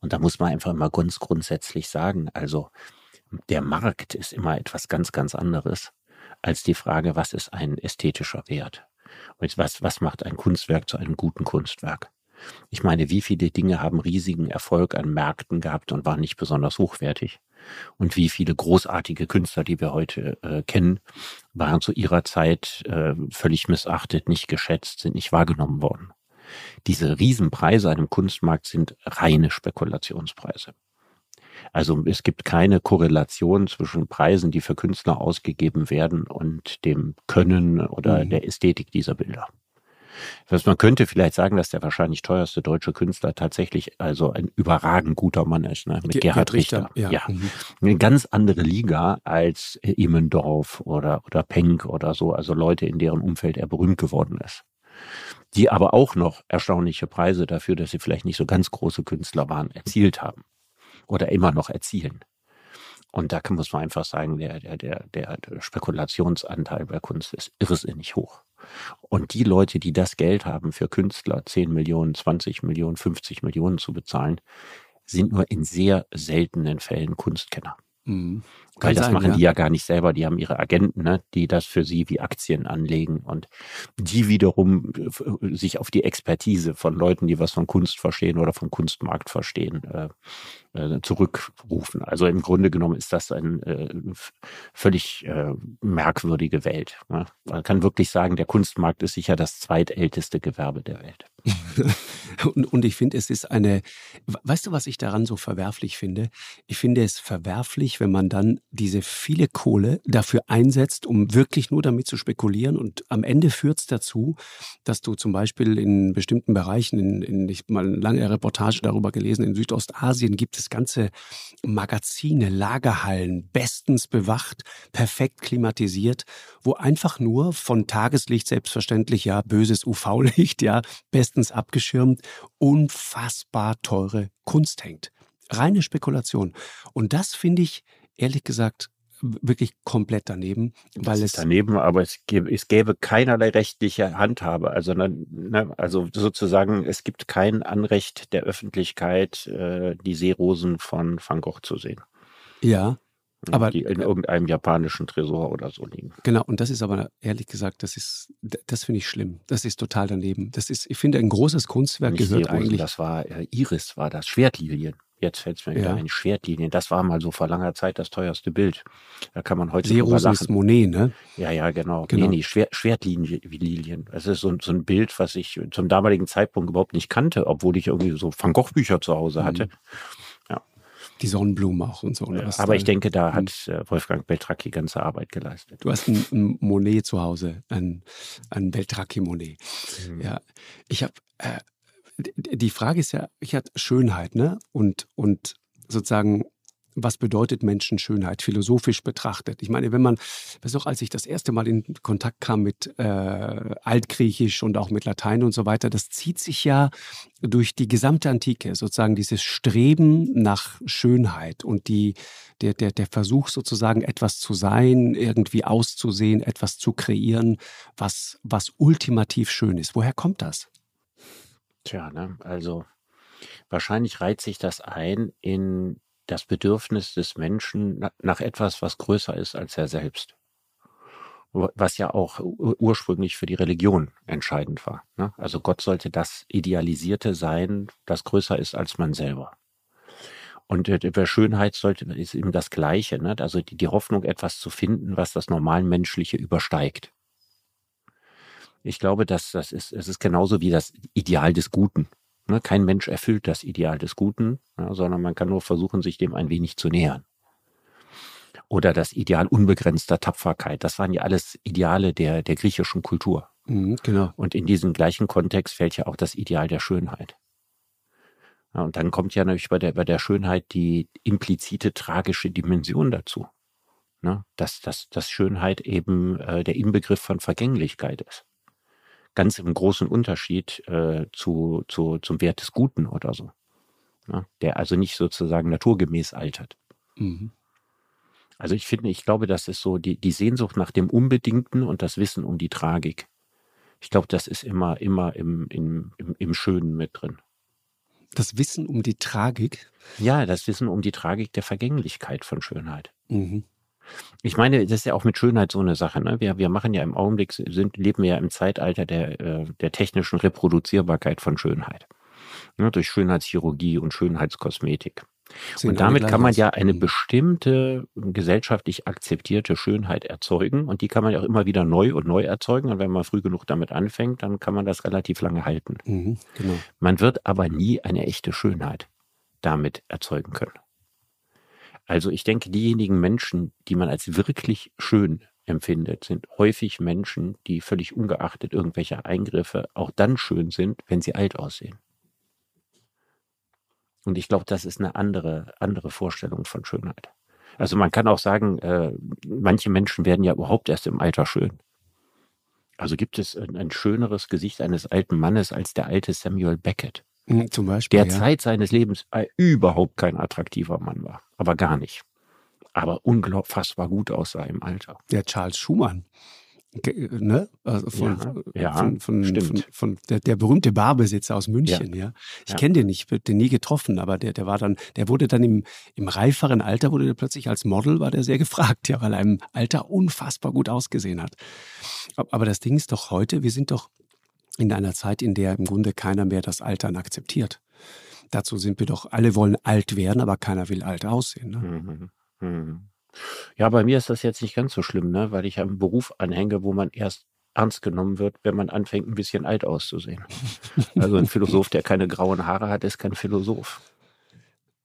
Und da muss man einfach immer ganz grundsätzlich sagen, also der Markt ist immer etwas ganz, ganz anderes als die Frage, was ist ein ästhetischer Wert? Und was, was macht ein Kunstwerk zu einem guten Kunstwerk? Ich meine, wie viele Dinge haben riesigen Erfolg an Märkten gehabt und waren nicht besonders hochwertig? Und wie viele großartige Künstler, die wir heute äh, kennen, waren zu ihrer Zeit äh, völlig missachtet, nicht geschätzt, sind nicht wahrgenommen worden? Diese Riesenpreise einem Kunstmarkt sind reine Spekulationspreise. Also es gibt keine Korrelation zwischen Preisen, die für Künstler ausgegeben werden und dem Können oder mhm. der Ästhetik dieser Bilder. Was man könnte vielleicht sagen, dass der wahrscheinlich teuerste deutsche Künstler tatsächlich also ein überragend guter Mann ist, ne? mit Ge Gerhard Richter. Richter. Ja. ja. Mhm. Eine ganz andere Liga als Immendorf oder, oder Penck oder so, also Leute, in deren Umfeld er berühmt geworden ist. Die aber auch noch erstaunliche Preise dafür, dass sie vielleicht nicht so ganz große Künstler waren, erzielt haben oder immer noch erzielen. Und da muss man einfach sagen, der, der, der, der Spekulationsanteil bei Kunst ist irrsinnig hoch. Und die Leute, die das Geld haben, für Künstler 10 Millionen, 20 Millionen, 50 Millionen zu bezahlen, sind nur in sehr seltenen Fällen Kunstkenner. Mhm. Weil das sein, machen ja. die ja gar nicht selber, die haben ihre Agenten, ne, die das für sie wie Aktien anlegen und die wiederum äh, sich auf die Expertise von Leuten, die was von Kunst verstehen oder vom Kunstmarkt verstehen, äh, äh, zurückrufen. Also im Grunde genommen ist das eine äh, völlig äh, merkwürdige Welt. Ne? Man kann wirklich sagen, der Kunstmarkt ist sicher das zweitälteste Gewerbe der Welt. [laughs] und, und ich finde, es ist eine, weißt du, was ich daran so verwerflich finde? Ich finde es verwerflich, wenn man dann diese viele Kohle dafür einsetzt, um wirklich nur damit zu spekulieren. Und am Ende führt es dazu, dass du zum Beispiel in bestimmten Bereichen, in, in ich mal eine lange Reportage darüber gelesen, in Südostasien gibt es ganze Magazine, Lagerhallen, bestens bewacht, perfekt klimatisiert, wo einfach nur von Tageslicht selbstverständlich, ja, böses UV-Licht, ja, bestens abgeschirmt, unfassbar teure Kunst hängt. Reine Spekulation. Und das finde ich ehrlich gesagt wirklich komplett daneben, weil es daneben, aber es gäbe, es gäbe keinerlei rechtliche Handhabe. Also, ne, ne, also sozusagen, es gibt kein Anrecht der Öffentlichkeit, äh, die Seerosen von Van Gogh zu sehen. Ja, aber die in irgendeinem japanischen Tresor oder so liegen. Genau, und das ist aber ehrlich gesagt, das ist, das finde ich schlimm. Das ist total daneben. Das ist, ich finde, ein großes Kunstwerk Nicht gehört Seerosen, eigentlich. Das war äh, Iris, war das Schwertlilien. Jetzt fällt es mir ja. wieder ein, Schwertlinien. Das war mal so vor langer Zeit das teuerste Bild. Da kann man heute Seerose ist Monet, ne? Ja, ja, genau. genau. Nee, nee, Schwer, Schwertlinien. Das ist so, so ein Bild, was ich zum damaligen Zeitpunkt überhaupt nicht kannte, obwohl ich irgendwie so Van Gogh Bücher zu Hause hatte. Mhm. Ja. Die Sonnenblumen auch und so. Ne? Aber ich denke, da hat äh, Wolfgang Beltracchi ganze Arbeit geleistet. Du hast ein, ein Monet zu Hause, ein, ein Beltracchi-Monet. Mhm. Ja, ich habe, äh, die Frage ist ja, ich hatte Schönheit, ne? Und, und sozusagen was bedeutet Menschenschönheit philosophisch betrachtet. Ich meine, wenn man, weiß auch, als ich das erste Mal in Kontakt kam mit äh, Altgriechisch und auch mit Latein und so weiter, das zieht sich ja durch die gesamte Antike, sozusagen dieses Streben nach Schönheit und die, der, der, der Versuch sozusagen etwas zu sein, irgendwie auszusehen, etwas zu kreieren, was, was ultimativ schön ist. Woher kommt das? Tja, ne, also wahrscheinlich reiht sich das ein in das Bedürfnis des Menschen nach etwas, was größer ist als er selbst. Was ja auch ursprünglich für die Religion entscheidend war. Ne? Also Gott sollte das Idealisierte sein, das größer ist als man selber. Und über Schönheit sollte, ist eben das Gleiche. Ne? Also die, die Hoffnung, etwas zu finden, was das Normalmenschliche übersteigt. Ich glaube, dass das ist, es ist genauso wie das Ideal des Guten. Ne, kein Mensch erfüllt das Ideal des Guten, sondern man kann nur versuchen, sich dem ein wenig zu nähern. Oder das Ideal unbegrenzter Tapferkeit. Das waren ja alles Ideale der, der griechischen Kultur. Mhm, genau. Und in diesen gleichen Kontext fällt ja auch das Ideal der Schönheit. Ja, und dann kommt ja natürlich bei der, bei der Schönheit die implizite tragische Dimension dazu. Ne? Dass, dass, dass Schönheit eben äh, der Inbegriff von Vergänglichkeit ist ganz im großen Unterschied äh, zu, zu, zum Wert des Guten oder so. Ja, der also nicht sozusagen naturgemäß altert. Mhm. Also ich finde, ich glaube, das ist so die, die Sehnsucht nach dem Unbedingten und das Wissen um die Tragik. Ich glaube, das ist immer, immer im, im, im, im Schönen mit drin. Das Wissen um die Tragik? Ja, das Wissen um die Tragik der Vergänglichkeit von Schönheit. Mhm. Ich meine, das ist ja auch mit Schönheit so eine Sache. Ne? Wir, wir machen ja im Augenblick, sind, leben wir ja im Zeitalter der, äh, der technischen Reproduzierbarkeit von Schönheit. Ne? Durch Schönheitschirurgie und Schönheitskosmetik. Sind und damit kann man ja eine mhm. bestimmte gesellschaftlich akzeptierte Schönheit erzeugen und die kann man ja auch immer wieder neu und neu erzeugen und wenn man früh genug damit anfängt, dann kann man das relativ lange halten. Mhm, genau. Man wird aber nie eine echte Schönheit damit erzeugen können. Also ich denke, diejenigen Menschen, die man als wirklich schön empfindet, sind häufig Menschen, die völlig ungeachtet irgendwelcher Eingriffe auch dann schön sind, wenn sie alt aussehen. Und ich glaube, das ist eine andere, andere Vorstellung von Schönheit. Also man kann auch sagen, äh, manche Menschen werden ja überhaupt erst im Alter schön. Also gibt es ein, ein schöneres Gesicht eines alten Mannes als der alte Samuel Beckett. Hm, zum Beispiel. Der ja. Zeit seines Lebens überhaupt kein attraktiver Mann war. Aber gar nicht. Aber unfassbar gut aussah im Alter. Der Charles Schumann. Ne? Also von, ja, ja, von, von, von, von der, der, berühmte Barbesitzer aus München, ja. ja. Ich kenne den nicht, den nie getroffen, aber der, der war dann, der wurde dann im, im reiferen Alter, wurde der plötzlich als Model, war der sehr gefragt, ja, weil er im Alter unfassbar gut ausgesehen hat. Aber das Ding ist doch heute, wir sind doch in einer Zeit, in der im Grunde keiner mehr das Altern akzeptiert. Dazu sind wir doch, alle wollen alt werden, aber keiner will alt aussehen. Ne? Mhm. Mhm. Ja, bei mir ist das jetzt nicht ganz so schlimm, ne? weil ich einen Beruf anhänge, wo man erst ernst genommen wird, wenn man anfängt, ein bisschen alt auszusehen. [laughs] Also ein Philosoph, der keine grauen Haare hat, ist kein Philosoph.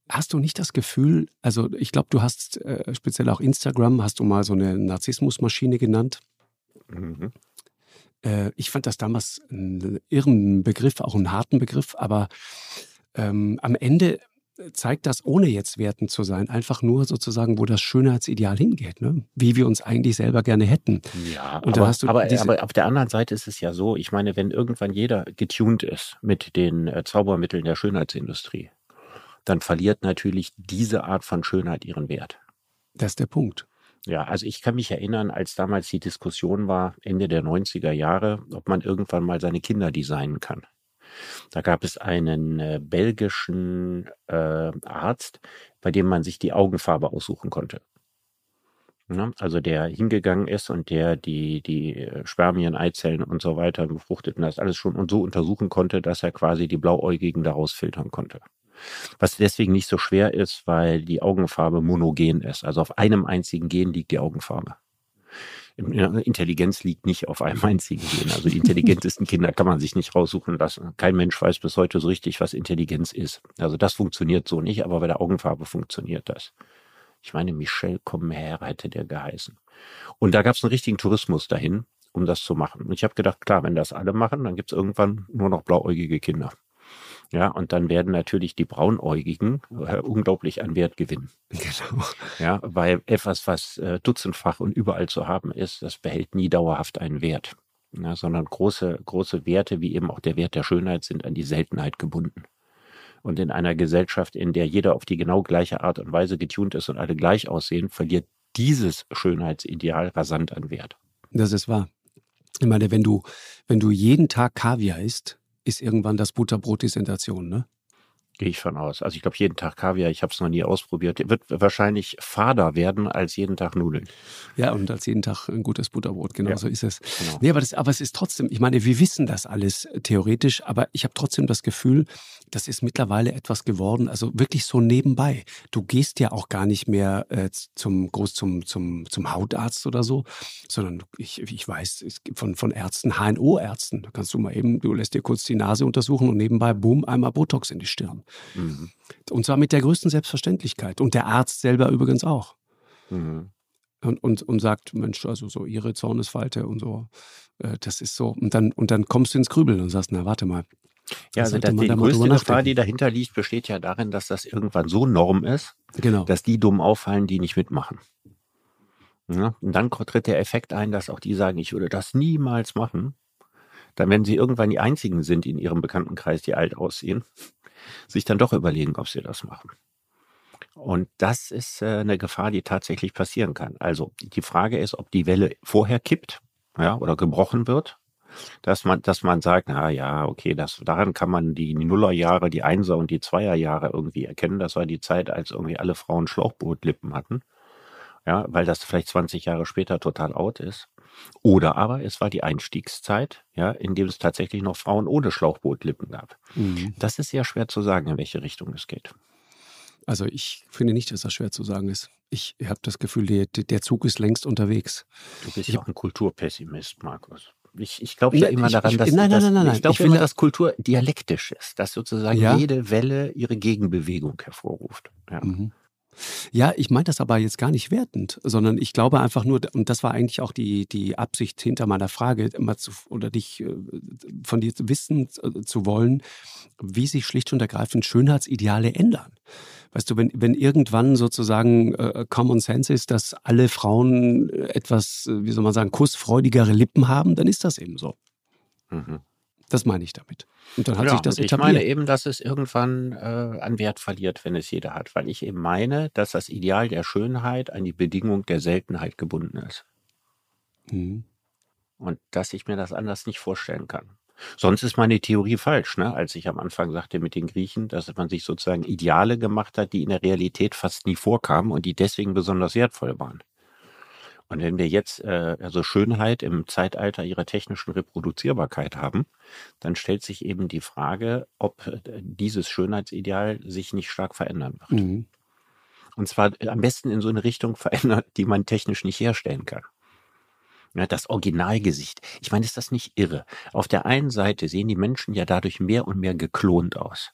Hast du nicht das Gefühl, also ich glaube, du hast äh, speziell auch Instagram, hast du mal so eine Narzissmusmaschine genannt? Mhm. Äh, ich fand das damals einen irren Begriff, auch einen harten Begriff, aber ähm, am Ende zeigt das, ohne jetzt wertend zu sein, einfach nur sozusagen, wo das Schönheitsideal hingeht, ne? wie wir uns eigentlich selber gerne hätten. Ja, und aber, aber, aber, auf der anderen Seite ist es ja so, ich meine, wenn irgendwann jeder getuned ist mit den äh, Zaubermitteln der Schönheitsindustrie, dann verliert natürlich diese Art von Schönheit ihren Wert. Das ist der Punkt. Ja, also ich kann mich erinnern, als damals die Diskussion war, Ende der 90er Jahre, ob man irgendwann mal seine Kinder designen kann. Da gab es einen äh, belgischen äh, Arzt, bei dem man sich die Augenfarbe aussuchen konnte. Ja, ne? also der hingegangen ist und der die, die äh, Spermien, Eizellen und so weiter befruchtet und das alles schon und so untersuchen konnte, dass er quasi die Blauäugigen daraus filtern konnte. Was deswegen nicht so schwer ist, weil die Augenfarbe monogen ist. Also auf einem einzigen Gen liegt die Augenfarbe. Intelligenz liegt nicht auf einem [laughs] einzigen Gen. Also die intelligentesten Kinder kann man sich nicht raussuchen lassen. Kein Mensch weiß bis heute so richtig, was Intelligenz ist. Also das funktioniert so nicht, aber bei der Augenfarbe funktioniert das. Ich meine, Michel Commer hätte der geheißen. Und da gab es einen richtigen Tourismus dahin, um das zu machen. Und ich habe gedacht, klar, wenn das alle machen, dann gibt es irgendwann nur noch blauäugige Kinder. Ja, und dann werden natürlich die Braunäugigen äh, unglaublich an Wert gewinnen. Genau. Ja, weil etwas, was äh, dutzendfach und überall zu haben ist, das behält nie dauerhaft einen Wert. Ja, sondern große, große Werte, wie eben auch der Wert der Schönheit, sind an die Seltenheit gebunden. Und in einer Gesellschaft, in der jeder auf die genau gleiche Art und Weise getunt ist und alle gleich aussehen, verliert dieses Schönheitsideal rasant an Wert. Das ist wahr. Ich meine, wenn du, wenn du jeden Tag Kaviar isst, ist irgendwann das Butterbrot die Sensation, ne? Gehe ich von aus. Also ich glaube, jeden Tag Kaviar, ich habe es noch nie ausprobiert, wird wahrscheinlich fader werden als jeden Tag Nudeln. Ja, und als jeden Tag ein gutes Butterbrot, genau ja, so ist es. Genau. Nee, aber, das, aber es ist trotzdem, ich meine, wir wissen das alles theoretisch, aber ich habe trotzdem das Gefühl, das ist mittlerweile etwas geworden, also wirklich so nebenbei. Du gehst ja auch gar nicht mehr äh, zum groß zum, zum, zum Hautarzt oder so, sondern ich, ich weiß von, von Ärzten, HNO-Ärzten, da kannst du mal eben, du lässt dir kurz die Nase untersuchen und nebenbei, boom, einmal Botox in die Stirn. Mhm. Und zwar mit der größten Selbstverständlichkeit. Und der Arzt selber übrigens auch. Mhm. Und, und, und sagt, Mensch, also so ihre Zornesfalte und so, äh, das ist so. Und dann, und dann kommst du ins Grübeln und sagst, na, warte mal, ja, also das, die größte Gefahr, die dahinter liegt, besteht ja darin, dass das irgendwann so Norm ist, genau. dass die dumm auffallen, die nicht mitmachen. Ja, und dann tritt der Effekt ein, dass auch die sagen, ich würde das niemals machen. Dann, wenn sie irgendwann die einzigen sind in ihrem Bekanntenkreis, die alt aussehen, sich dann doch überlegen, ob sie das machen. Und das ist äh, eine Gefahr, die tatsächlich passieren kann. Also die Frage ist, ob die Welle vorher kippt ja, oder gebrochen wird dass man, dass man sagt, na ja, okay, das, daran kann man die Nullerjahre, die Einser und die Zweierjahre irgendwie erkennen. Das war die Zeit, als irgendwie alle Frauen Schlauchbootlippen hatten. Ja, weil das vielleicht 20 Jahre später total out ist. Oder aber es war die Einstiegszeit, ja, in dem es tatsächlich noch Frauen ohne Schlauchbootlippen gab. Mhm. Das ist sehr schwer zu sagen, in welche Richtung es geht. Also ich finde nicht, dass das schwer zu sagen ist. Ich habe das Gefühl, der, der Zug ist längst unterwegs. Du bist ja auch ein Kulturpessimist, Markus. Ich, ich glaube ja immer daran, dass, nein, nein, nein, nein, ich glaube immer, dass Kultur dialektisch ist, dass sozusagen jede Welle ihre Gegenbewegung hervorruft. Ja. Ja, ich meine das aber jetzt gar nicht wertend, sondern ich glaube einfach nur, und das war eigentlich auch die, die Absicht hinter meiner Frage, immer zu, oder dich äh, von dir wissen äh, zu wollen, wie sich schlicht und ergreifend Schönheitsideale ändern. Weißt du, wenn, wenn irgendwann sozusagen äh, Common Sense ist, dass alle Frauen etwas, wie soll man sagen, kussfreudigere Lippen haben, dann ist das eben so. Mhm. Das meine ich damit. Und dann hat ja, sich das etabliert. Ich meine eben, dass es irgendwann äh, an Wert verliert, wenn es jeder hat, weil ich eben meine, dass das Ideal der Schönheit an die Bedingung der Seltenheit gebunden ist. Mhm. Und dass ich mir das anders nicht vorstellen kann. Sonst ist meine Theorie falsch, ne? als ich am Anfang sagte mit den Griechen, dass man sich sozusagen Ideale gemacht hat, die in der Realität fast nie vorkamen und die deswegen besonders wertvoll waren. Und wenn wir jetzt äh, also Schönheit im Zeitalter ihrer technischen Reproduzierbarkeit haben, dann stellt sich eben die Frage, ob äh, dieses Schönheitsideal sich nicht stark verändern wird. Mhm. Und zwar am besten in so eine Richtung [laughs] verändert, die man technisch nicht herstellen kann. Ja, das Originalgesicht. Ich meine, ist das nicht irre? Auf der einen Seite sehen die Menschen ja dadurch mehr und mehr geklont aus.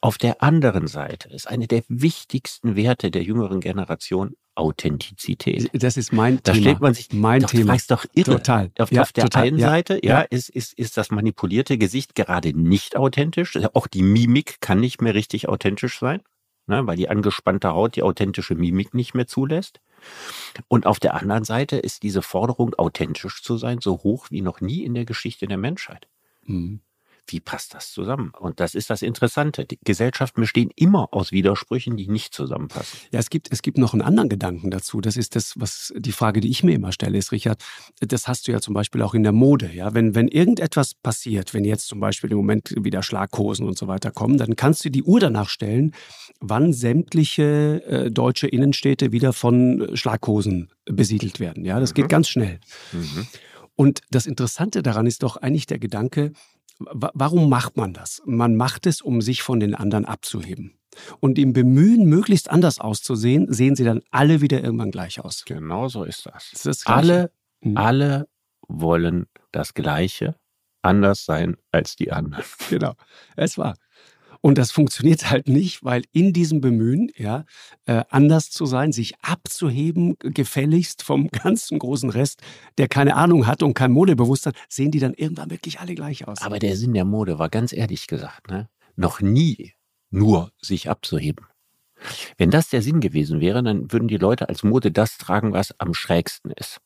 Auf der anderen Seite ist eine der wichtigsten Werte der jüngeren Generation Authentizität. Das ist mein da Thema. Da stellt man sich mein doch, Thema. Das doch irre. Total. Auf, ja, auf der total. einen ja, Seite, ja, ja, Ist, ist, ist das manipulierte Gesicht gerade nicht authentisch. Auch die Mimik kann nicht mehr richtig authentisch sein, ne, weil die angespannte Haut die authentische Mimik nicht mehr zulässt. Und auf der anderen Seite ist diese Forderung, authentisch zu sein, so hoch wie noch nie in der Geschichte der Menschheit. Mhm wie passt das zusammen? Und das ist das Interessante. Die Gesellschaften bestehen immer aus Widersprüchen, die nicht zusammenpassen. Ja, es gibt, es gibt noch einen anderen Gedanken dazu. Das ist das, was die Frage, die ich mir immer stelle, ist, Richard, das hast du ja zum Beispiel auch in der Mode. Ja, wenn, wenn irgendetwas passiert, wenn jetzt zum Beispiel im Moment wieder Schlaghosen und so weiter kommen, dann kannst du die Uhr danach stellen, wann sämtliche äh, deutsche Innenstädte wieder von Schlaghosen besiedelt werden. Ja, das mhm. geht ganz schnell. Mhm. Und das Interessante daran ist doch eigentlich der Gedanke, Warum macht man das? Man macht es, um sich von den anderen abzuheben. Und im Bemühen, möglichst anders auszusehen, sehen sie dann alle wieder irgendwann gleich aus. Genau so ist das. das, ist das alle Mhm. Alle wollen das Gleiche, anders sein als die anderen. [laughs] Genau, es war. Und das funktioniert halt nicht, weil in diesem Bemühen, ja, äh, anders zu sein, sich abzuheben, gefälligst vom [laughs] ganzen großen Rest, der keine Ahnung hat und kein Modebewusstsein, sehen die dann irgendwann wirklich alle gleich aus. Aber der Sinn der Mode war ganz ehrlich gesagt, ne, noch nie nur sich abzuheben. Wenn das der Sinn gewesen wäre, dann würden die Leute als Mode das tragen, was am schrägsten ist.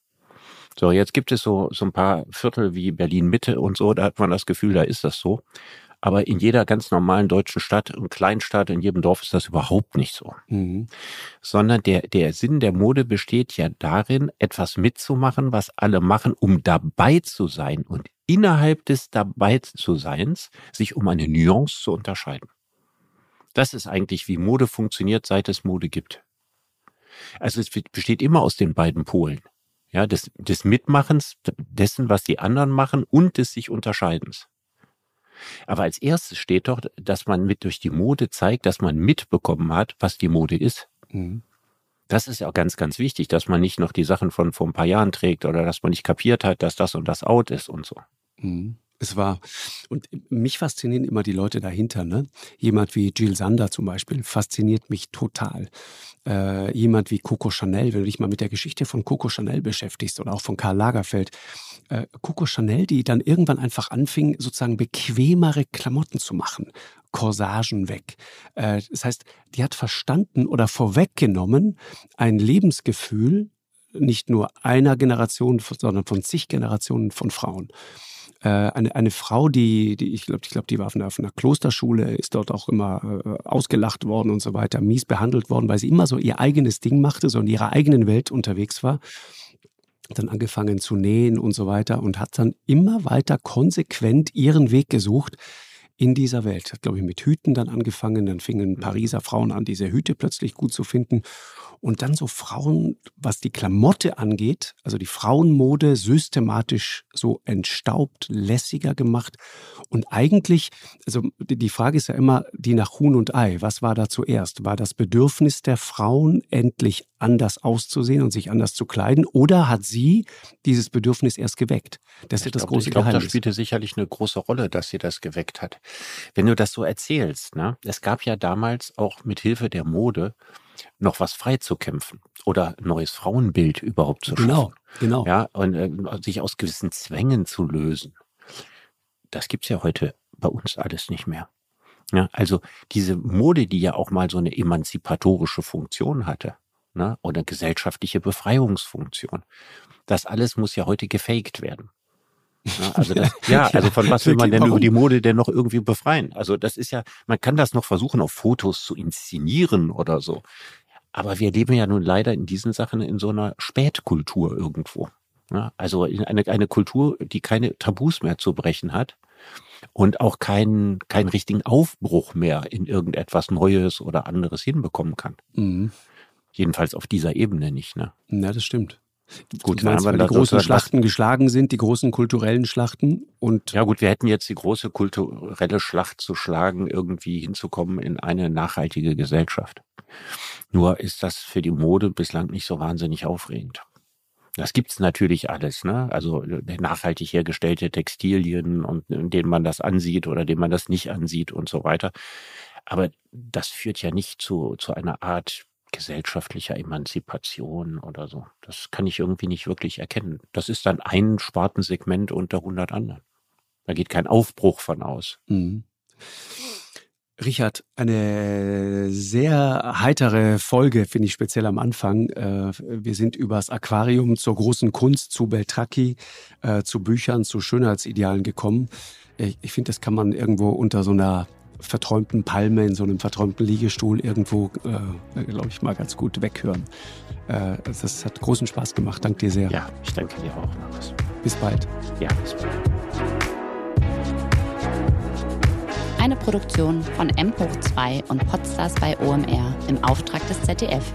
So, jetzt gibt es so, so ein paar Viertel wie Berlin Mitte und so, da hat man das Gefühl, da ist das so. Aber in jeder ganz normalen deutschen Stadt und Kleinstadt, in jedem Dorf ist das überhaupt nicht so. Mhm. Sondern der, der Sinn der Mode besteht ja darin, etwas mitzumachen, was alle machen, um dabei zu sein und innerhalb des dabei zu Seins sich um eine Nuance zu unterscheiden. Das ist eigentlich, wie Mode funktioniert, seit es Mode gibt. Also es besteht immer aus den beiden Polen. Ja, des, des Mitmachens, dessen, was die anderen machen und des sich Unterscheidens. Aber als erstes steht doch, dass man mit durch die Mode zeigt, dass man mitbekommen hat, was die Mode ist. Mhm. Das ist ja auch ganz, ganz wichtig, dass man nicht noch die Sachen von vor ein paar Jahren trägt oder dass man nicht kapiert hat, dass das und das out ist und so. Mhm. Es war, und mich faszinieren immer die Leute dahinter. Ne? Jemand wie Jill Sander zum Beispiel fasziniert mich total. Äh, jemand wie Coco Chanel, wenn du dich mal mit der Geschichte von Coco Chanel beschäftigst oder auch von Karl Lagerfeld. Äh, Coco Chanel, die dann irgendwann einfach anfing, sozusagen bequemere Klamotten zu machen. Corsagen weg. Äh, das heißt, die hat verstanden oder vorweggenommen ein Lebensgefühl, nicht nur einer Generation, sondern von zig Generationen von Frauen eine, eine Frau, die, die ich glaube, ich glaub, die war auf einer, auf einer Klosterschule, ist dort auch immer äh, ausgelacht worden und so weiter, mies behandelt worden, weil sie immer so ihr eigenes Ding machte, so in ihrer eigenen Welt unterwegs war. Dann angefangen zu nähen und so weiter und hat dann immer weiter konsequent ihren Weg gesucht in dieser Welt. Hat, glaube ich, mit Hüten dann angefangen, dann fingen Pariser Frauen an, diese Hüte plötzlich gut zu finden und dann so Frauen, was die Klamotte angeht, also die Frauenmode systematisch so entstaubt, lässiger gemacht. Und eigentlich, also die Frage ist ja immer die nach Huhn und Ei. Was war da zuerst? War das Bedürfnis der Frauen, endlich anders auszusehen und sich anders zu kleiden? Oder hat sie dieses Bedürfnis erst geweckt? Das ist ich das glaub, große ich glaub, Geheimnis. Das spielte sicherlich eine große Rolle, dass sie das geweckt hat. Wenn du das so erzählst, ne? es gab ja damals auch mit Hilfe der Mode noch was freizukämpfen oder ein neues Frauenbild überhaupt zu genau, schaffen. Genau, genau. Ja, und äh, sich aus gewissen Zwängen zu lösen. Das gibt's ja heute bei uns alles nicht mehr. Ja, also diese Mode, die ja auch mal so eine emanzipatorische Funktion hatte, ne, oder gesellschaftliche Befreiungsfunktion, das alles muss ja heute gefaked werden. Ja, also das, [laughs] [laughs] ja, also von was will man denn über die Mode denn noch irgendwie befreien? Also das ist ja, man kann das noch versuchen, auf Fotos zu inszenieren oder so. Aber wir leben ja nun leider in diesen Sachen in so einer Spätkultur irgendwo. Ja, also eine, eine Kultur, die keine Tabus mehr zu brechen hat und auch keinen, keinen richtigen Aufbruch mehr in irgendetwas Neues oder anderes hinbekommen kann. Mhm. Jedenfalls auf dieser Ebene nicht. Ne? Ja, das stimmt. Gut, meinst, weil die großen Schlachten geschlagen sind, die großen kulturellen Schlachten und ja gut, wir hätten jetzt die große kulturelle Schlacht zu schlagen, irgendwie hinzukommen in eine nachhaltige Gesellschaft. Nur ist das für die Mode bislang nicht so wahnsinnig aufregend. Das gibt's natürlich alles, ne? Also äh, nachhaltig hergestellte Textilien und in denen man das ansieht oder denen man das nicht ansieht und so weiter. Aber das führt ja nicht zu, zu einer Art gesellschaftlicher Emanzipation oder so. Das kann ich irgendwie nicht wirklich erkennen. Das ist dann ein Spartensegment unter 100 anderen. Da geht kein Aufbruch von aus. Mhm. Richard, eine sehr heitere Folge, finde ich speziell am Anfang. Äh, wir sind übers Aquarium zur großen Kunst, zu Beltracchi, äh, zu Büchern, zu Schönheitsidealen gekommen. Ich finde, das kann man irgendwo unter so einer verträumten Palme in so einem verträumten Liegestuhl irgendwo, äh, glaube ich, mal ganz gut weghören. Äh, das hat großen Spaß gemacht. Danke dir sehr. Ja, ich danke dir auch, Markus. Bis bald. Ja, bis bald. Eine Produktion von M hoch 2 und Podstars bei OMR im Auftrag des ZDF.